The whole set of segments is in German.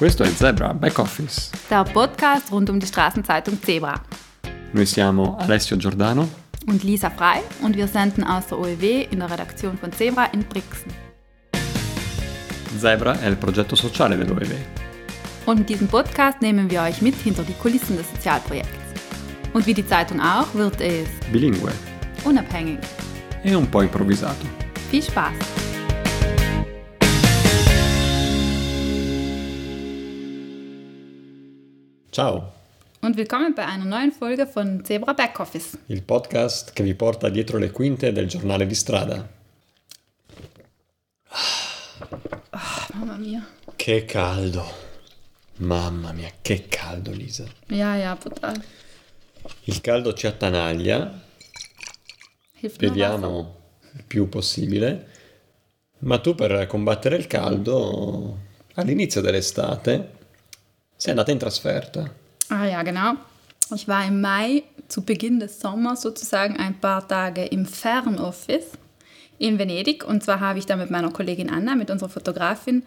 Questo è Zebra Back Office. Der Podcast rund um die Straßenzeitung Zebra. Noi siamo Alessio Giordano Und Lisa Frei und wir senden aus der OEW in der Redaktion von Zebra in Brixen. Zebra è il progetto sociale dell'OEV. Und mit diesem Podcast nehmen wir euch mit hinter die Kulissen des Sozialprojekts. Und wie die Zeitung auch, wird es Bilingue unabhängig. e un po' improvvisato. Viel Spaß! Ciao, Und willkommen bei einer neuen Folge von Zebra Backoffice. il podcast che vi porta dietro le quinte del giornale di strada. Mamma mia. Che caldo. Mamma mia, che caldo, Lisa. Ja, ja, brutal. Il caldo ci attanaglia, beviamo il più possibile, ma tu per combattere il caldo all'inizio dell'estate sei andata in trasferta. Ah ja, genau. Ich war im Mai zu Beginn des Sommers sozusagen ein paar Tage im Fernoffice in Venedig. Und zwar habe ich da mit meiner Kollegin Anna, mit unserer Fotografin,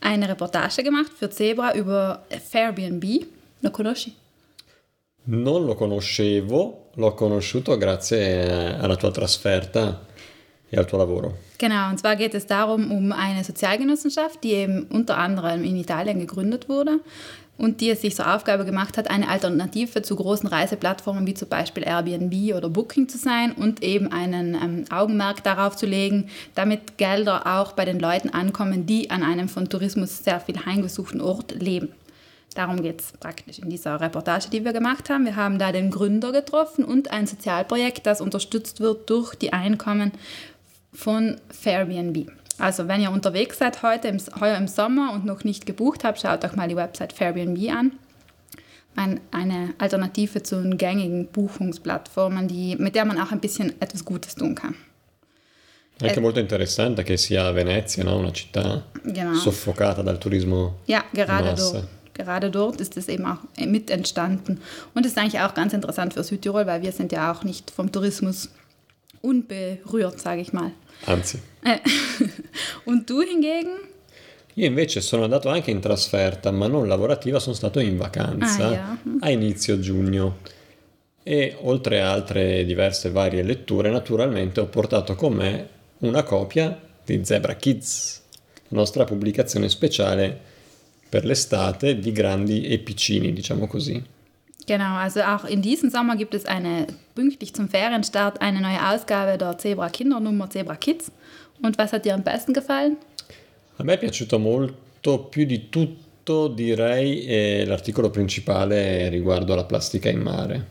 eine Reportage gemacht für Zebra über Airbnb. Lo conosci? Non lo conoscevo, l'ho conosciuto grazie alla tua trasferta e al tuo lavoro. Genau, und zwar geht es darum, um eine Sozialgenossenschaft, die eben unter anderem in Italien gegründet wurde und die es sich zur Aufgabe gemacht hat, eine Alternative zu großen Reiseplattformen wie zum Beispiel Airbnb oder Booking zu sein und eben einen ähm, Augenmerk darauf zu legen, damit Gelder auch bei den Leuten ankommen, die an einem von Tourismus sehr viel heimgesuchten Ort leben. Darum geht es praktisch in dieser Reportage, die wir gemacht haben. Wir haben da den Gründer getroffen und ein Sozialprojekt, das unterstützt wird durch die Einkommen von Fairbnb. Also wenn ihr unterwegs seid heute im, heuer im Sommer und noch nicht gebucht habt, schaut euch mal die Website Fairbnb an. Ein, eine Alternative zu den gängigen Buchungsplattformen, die, mit der man auch ein bisschen etwas Gutes tun kann. Anche molto interessante che sia Venezia, no? una città Genau. soffocata dal turismo. Ja, gerade dort. Gerade dort ist es eben auch mit entstanden. Und das ist eigentlich auch ganz interessant für Südtirol, weil wir sind ja auch nicht vom Tourismus unberührt, sage ich mal. Anzi, Äh, Und du hingegen? io invece sono andato anche in trasferta, ma non lavorativa, sono stato in vacanza Ah, yeah. a inizio giugno. E oltre a altre diverse varie letture, naturalmente ho portato con me una copia di Zebra Kids, la nostra pubblicazione speciale per l'estate di grandi e piccini, diciamo così. Genau, also auch in diesem Sommer gibt es eine, pünktlich zum Ferienstart, eine neue Ausgabe der Zebra Kindernummer Zebra Kids. Und was hat dir am besten gefallen? A me è piaciuto molto, più di tutto direi eh, l'articolo principale riguardo alla plastica in mare,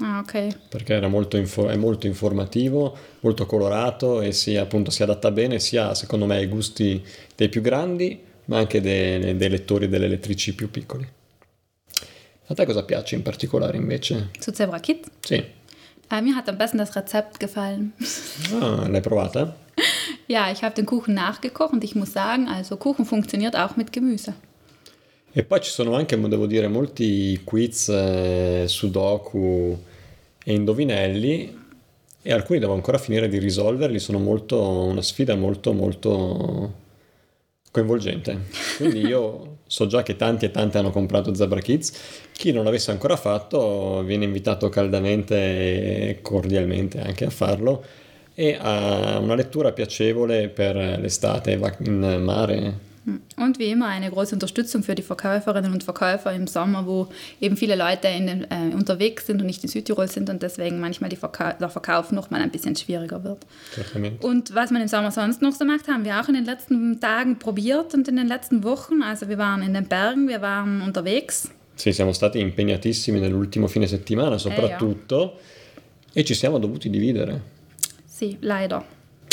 Ah, okay. perché era molto è molto informativo, molto colorato e si, appunto, si adatta bene sia secondo me ai gusti dei più grandi, ma anche dei, dei lettori e delle lettrici più piccoli. A te cosa piace in particolare invece? Zu Zebra Kids. Sì, Äh, mir hat am besten das Rezept gefallen. ah, l'hai provata? ja, ich habe den Kuchen nachgekocht und ich muss sagen, also Kuchen funktioniert auch mit Gemüse. E poi ci sono anche, devo dire, molti quiz, eh, sudoku e indovinelli e alcuni devo ancora finire di risolverli, sono molto, una sfida molto molto coinvolgente. Quindi io so già che tanti e tanti hanno comprato Zebra Kids, chi non l'avesse ancora fatto viene invitato caldamente e cordialmente anche a farlo e a una lettura piacevole per l'estate va- in mare. Und wie immer eine große Unterstützung für die Verkäuferinnen und Verkäufer im Sommer, wo eben viele Leute in den, äh, unterwegs sind und nicht in Südtirol sind und deswegen manchmal Verka der Verkauf noch mal ein bisschen schwieriger wird. Certamente. Und was man im Sommer sonst noch so macht, haben wir auch in den letzten Tagen probiert und in den letzten Wochen. Also wir waren in den Bergen, wir waren unterwegs. Sì, siamo stati impegnatissimi nell'ultimo fine settimana soprattutto e ci siamo dovuti dividere. Sie, leider.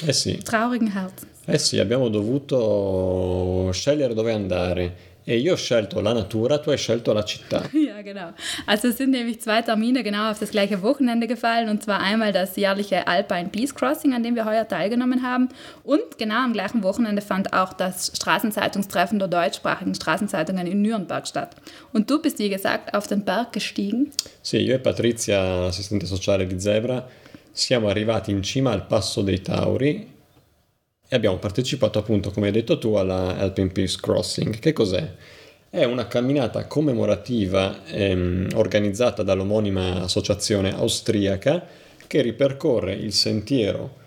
Eh sì, Traurigen Herzens. Eh sì, abbiamo dovuto scegliere dove andare e io ho scelto la natura, tu hai scelto la città. Ja, genau. Also es sind nämlich zwei Termine genau auf das gleiche Wochenende gefallen und zwar einmal das jährliche Alpine Peace Crossing, an dem wir heuer teilgenommen haben und genau am gleichen Wochenende fand auch das Straßenzeitungstreffen der deutschsprachigen Straßenzeitungen in Nürnberg statt. Und du bist, wie gesagt, auf den Berg gestiegen. Sì, io e Patrizia, l'assistente sociale di Zebra, siamo arrivati in cima al Passo dei Tauri e abbiamo partecipato appunto, come hai detto tu, alla Alpine Peace Crossing. Che cos'è? è una camminata commemorativa ehm, organizzata dall'omonima associazione austriaca che ripercorre il sentiero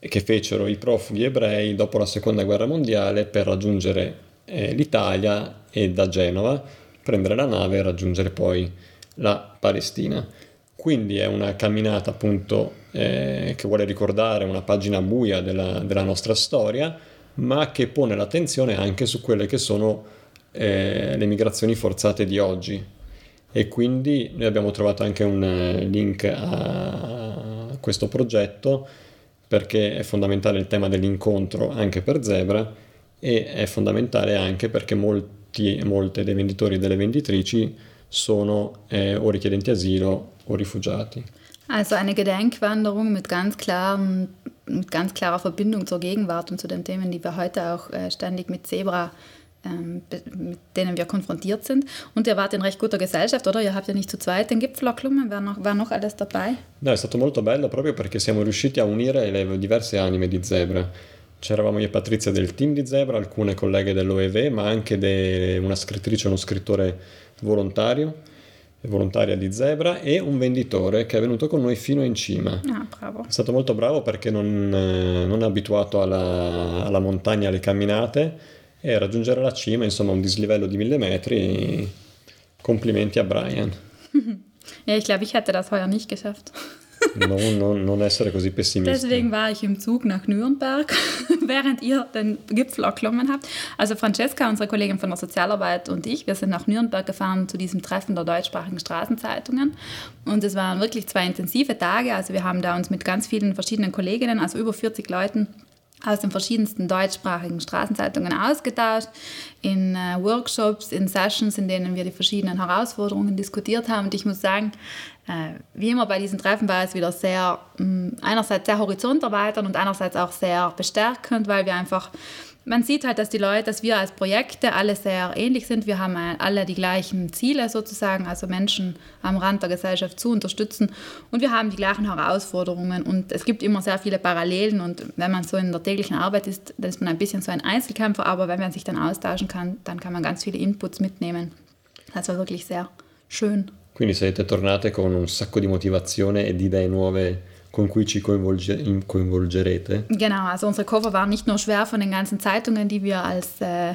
che fecero i profughi ebrei dopo la seconda guerra mondiale per raggiungere eh, l'Italia e da Genova prendere la nave e raggiungere poi la Palestina. Quindi è una camminata appunto eh, che vuole ricordare una pagina buia della, della nostra storia, ma che pone l'attenzione anche su quelle che sono eh, le migrazioni forzate di oggi e quindi noi abbiamo trovato anche un eh, link a questo progetto perché è fondamentale il tema dell'incontro anche per Zebra e è fondamentale anche perché molti, molte dei venditori e delle venditrici sono eh, o richiedenti asilo o rifugiati. Also eine Gedenkwanderung mit ganz, klaren, mit ganz klarer Verbindung zur Gegenwart und zu den Themen, die wir heute auch äh, ständig mit Zebra ähm, mit denen wir konfrontiert sind. Und ihr wart in recht guter Gesellschaft, oder? Ihr habt ja nicht zu zweit den Gipfel erklommen, war noch, war noch alles dabei? No, è stato molto bello proprio perché siamo riusciti a unire le diverse anime di Zebra. C'eravamo io e Patrizia del team di Zebra, alcune colleghe dell'OEV, ma anche de, una scrittrice e uno scrittore volontario, volontaria di Zebra e un venditore che è venuto con noi fino in cima. Ah, bravo. È stato molto bravo perché non, non è abituato alla, alla montagna, alle camminate e raggiungere la cima, insomma un dislivello di mille metri. Complimenti a Brian. Ja, ich glaube, ich hätte das heuer nicht geschafft. Non, non, non essere così pessimistisch. Deswegen war ich im Zug nach Nürnberg, während ihr den Gipfel erklommen habt. Also Francesca, unsere Kollegin von der Sozialarbeit und ich, wir sind nach Nürnberg gefahren zu diesem Treffen der deutschsprachigen Straßenzeitungen. Und es waren wirklich zwei intensive Tage. Also wir haben da uns mit ganz vielen verschiedenen Kolleginnen, also über 40 Leuten, aus den verschiedensten deutschsprachigen Straßenzeitungen ausgetauscht, in äh, Workshops, in Sessions, in denen wir die verschiedenen Herausforderungen diskutiert haben. Und ich muss sagen, wie immer bei diesen Treffen war es wieder sehr, mm, einerseits sehr horizonterweiternd und einerseits auch sehr bestärkend, weil wir einfach man sieht halt, dass die Leute, dass wir als Projekte alle sehr ähnlich sind. Wir haben alle die gleichen Ziele sozusagen, also Menschen am Rand der Gesellschaft zu unterstützen. Und wir haben die gleichen Herausforderungen. Und es gibt immer sehr viele Parallelen. Und wenn man so in der täglichen Arbeit ist, dann ist man ein bisschen so ein Einzelkämpfer. Aber wenn man sich dann austauschen kann, dann kann man ganz viele Inputs mitnehmen. Das war wirklich sehr schön. Quindi siete tornate con un sacco di motivazione e di idee nuove con cui ci coinvolge, coinvolgerete. Genau, also unsere Koffer waren nicht nur schwer von den ganzen Zeitungen, die wir als, äh,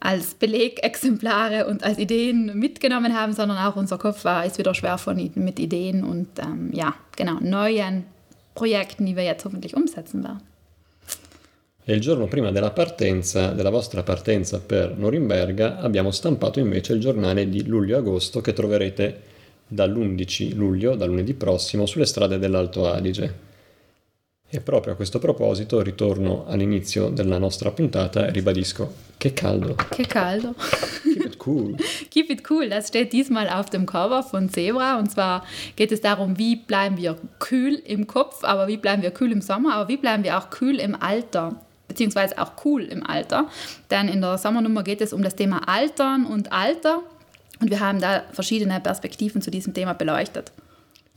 als Belegexemplare und als Ideen mitgenommen haben, sondern auch unser Kopf war, ist wieder schwer von, mit Ideen und ähm, ja, genau, neuen Projekten, die wir jetzt hoffentlich umsetzen werden. E il giorno prima della partenza, della vostra partenza per Norimberga, abbiamo stampato invece il giornale di luglio-agosto che troverete dall'11 luglio, da lunedì prossimo, sulle strade dell'Alto Adige. E proprio a questo proposito ritorno all'inizio della nostra puntata e ribadisco, che caldo. Che caldo. Keep it cool. Keep it cool, das steht diesmal auf dem Cover von Zebra und zwar geht es darum, wie bleiben wir kühl im Kopf, aber wie bleiben wir kühl im Sommer, aber wie bleiben wir auch kühl im Alter beziehungsweise auch cool im Alter. Denn in der Sommernummer geht es um das Thema Altern und Alter Und wir haben da verschiedene Perspektiven zu diesem Thema beleuchtet.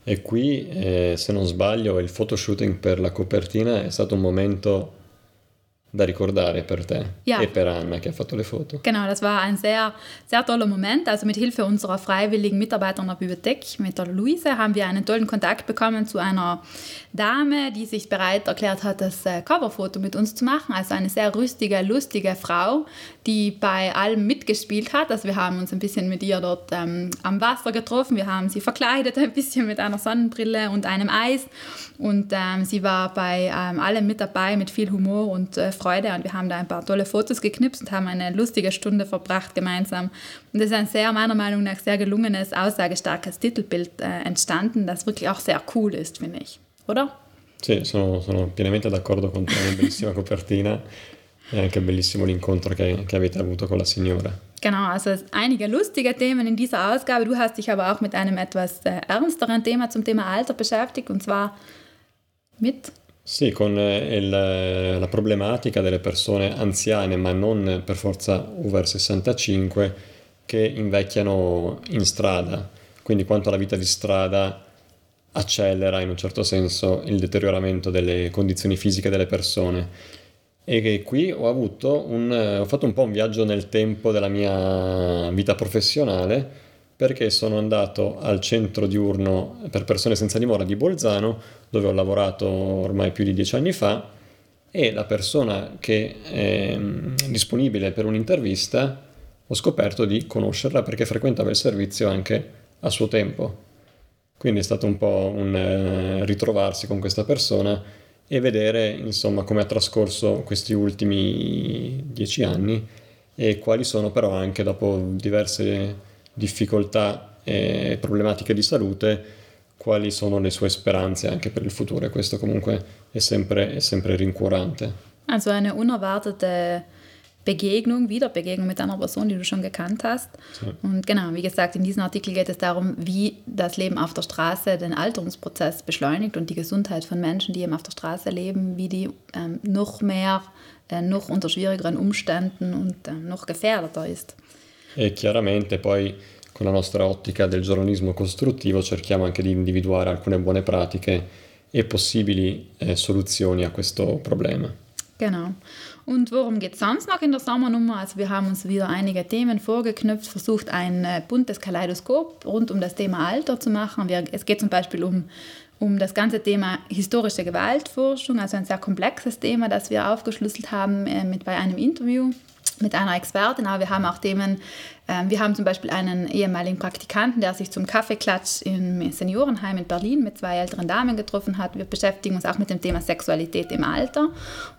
E qui, eh, se non sbaglio, il photoshooting per la copertina è stato un momento da ricordare per te ja. e per Anna, che ha fatto le Foto. Genau, das war ein sehr, sehr toller Moment. Also mit Hilfe unserer freiwilligen Mitarbeiter in der Bibliothek, mit der Luise, haben wir einen tollen Kontakt bekommen zu einer Dame, die sich bereit erklärt hat, das äh, Coverfoto mit uns zu machen. Also eine sehr rüstige, lustige Frau, die bei allem mitgespielt hat. Also wir haben uns ein bisschen mit ihr dort ähm, am Wasser getroffen. Wir haben sie verkleidet ein bisschen mit einer Sonnenbrille und einem Eis. Und ähm, sie war bei ähm, allem mit dabei mit viel Humor und äh, Freude. Und wir haben da ein paar tolle Fotos geknipst und haben eine lustige Stunde verbracht gemeinsam. Und es ist ein sehr, meiner Meinung nach, sehr gelungenes, aussagestarkes Titelbild äh, entstanden, das wirklich auch sehr cool ist, finde ich. oder? Sì, sono, sono pienamente d'accordo con te, una bellissima copertina e anche bellissimo l'incontro che, che avete avuto con la signora. Genau, also einige lustige Themen in dieser Ausgabe. Du hast dich aber auch mit einem etwas äh, ernsteren Thema zum Thema Alter beschäftigt und zwar mit Sì, con eh, il, la problematica delle persone anziane, ma non per forza over 65, che invecchiano in strada. Quindi quanto alla vita di strada accelera in un certo senso il deterioramento delle condizioni fisiche delle persone. E qui ho un, ho fatto un po' un viaggio nel tempo della mia vita professionale perché sono andato al centro diurno per persone senza dimora di Bolzano, dove ho lavorato ormai più di dieci anni fa, e la persona che è mm, disponibile per un'intervista ho scoperto di conoscerla perché frequentava il servizio anche a suo tempo. Quindi è stato un po' un eh, ritrovarsi con questa persona e vedere insomma come ha trascorso questi ultimi dieci anni e quali sono però anche dopo diverse difficoltà e problematiche di salute quali sono le sue speranze anche per il futuro e questo comunque è sempre, è sempre rincuorante. Also eine unerwartete Begegnung, Wiederbegegnung mit einer Person, die du schon gekannt hast. Ja. Und genau, wie gesagt, in diesem Artikel geht es darum, wie das Leben auf der Straße den Alterungsprozess beschleunigt und die Gesundheit von Menschen, die eben auf der Straße leben, wie die ähm, noch mehr, äh, noch unter schwierigeren Umständen und äh, noch gefährdeter ist. E chiaramente poi con la nostra ottica del giornalismo costruttivo cerchiamo anche di individuare alcune buone pratiche e possibili äh, soluzioni a questo problema. Genau. Und worum geht es sonst noch in der Sommernummer? Also wir haben uns wieder einige Themen vorgeknüpft, versucht ein äh, buntes Kaleidoskop rund um das Thema Alter zu machen. Wir, es geht zum Beispiel um, um das ganze Thema historische Gewaltforschung, also ein sehr komplexes Thema, das wir aufgeschlüsselt haben äh, mit bei einem Interview mit einer Expertin, aber wir haben auch Themen, äh, wir haben zum Beispiel einen ehemaligen Praktikanten, der sich zum Kaffeeklatsch im Seniorenheim in Berlin mit zwei älteren Damen getroffen hat. Wir beschäftigen uns auch mit dem Thema Sexualität im Alter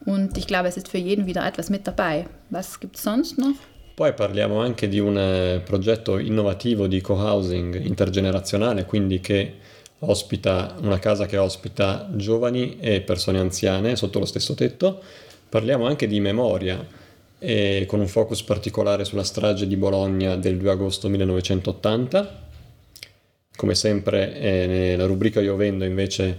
und ich glaube, es ist für jeden wieder etwas mit dabei. Was gibt es sonst noch? Poi parliamo anche di un eh, progetto innovativo di co-housing intergenerazionale, quindi che ospita una casa che ospita giovani e persone anziane sotto lo stesso tetto. Parliamo anche di memoria, e con un focus particolare sulla strage di Bologna del 2 agosto 1980. Come sempre eh, la rubrica Io vendo invece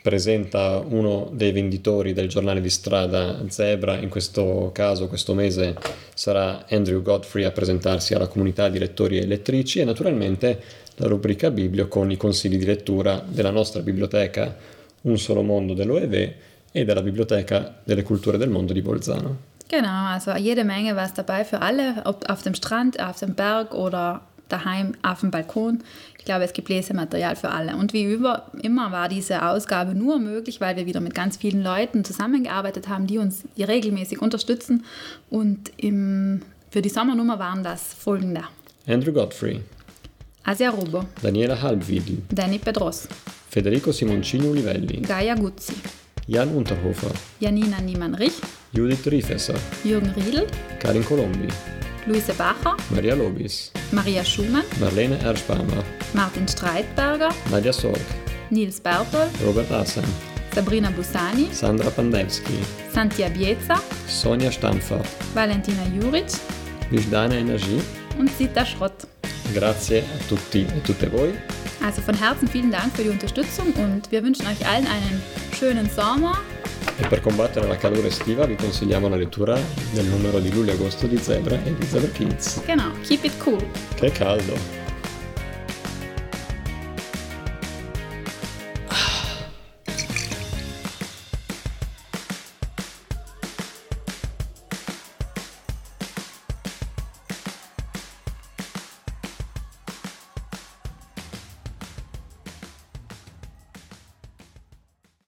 presenta uno dei venditori del giornale di strada Zebra, in questo caso questo mese sarà Andrew Godfrey a presentarsi alla comunità di lettori e lettrici e naturalmente la rubrica Biblio con i consigli di lettura della nostra biblioteca Un solo mondo dell'OEV e della biblioteca delle culture del mondo di Bolzano. Genau, also jede Menge was dabei für alle, ob auf dem Strand, auf dem Berg oder daheim auf dem Balkon. Ich glaube, es gibt Lesematerial für alle. Und wie über, immer war diese Ausgabe nur möglich, weil wir wieder mit ganz vielen Leuten zusammengearbeitet haben, die uns regelmäßig unterstützen. Und im, für die Sommernummer waren das folgende. Andrew Godfrey. Asia Rubo. Daniela Halbwidl. Danny Pedros. Federico Simoncini Ulivelli. Gaia Guzzi. Jan Unterhofer. Janina Niemann-Rich. Judith Riefesser, Jürgen Riedl, Karin Colombi, Luise Bacher, Maria Lobis, Maria Schumann, Marlene Erspammer, Martin Streitberger, Nadja Sorg, Nils Bertol, Robert Assen, Sabrina Busani, Sandra Pandevski, Santia Bieza, Sonja Stampfer, Valentina Juric, Vijdana Energie. Und Sita Schrott. Grazie a tutti e tutte voi. Also von Herzen vielen Dank für die Unterstützung und wir wünschen euch allen einen schönen Sommer E per combattere la calura estiva vi consigliamo la lettura del numero di luglio-agosto di Zebra e di Zebra Kids. Genau, keep it cool. Che caldo!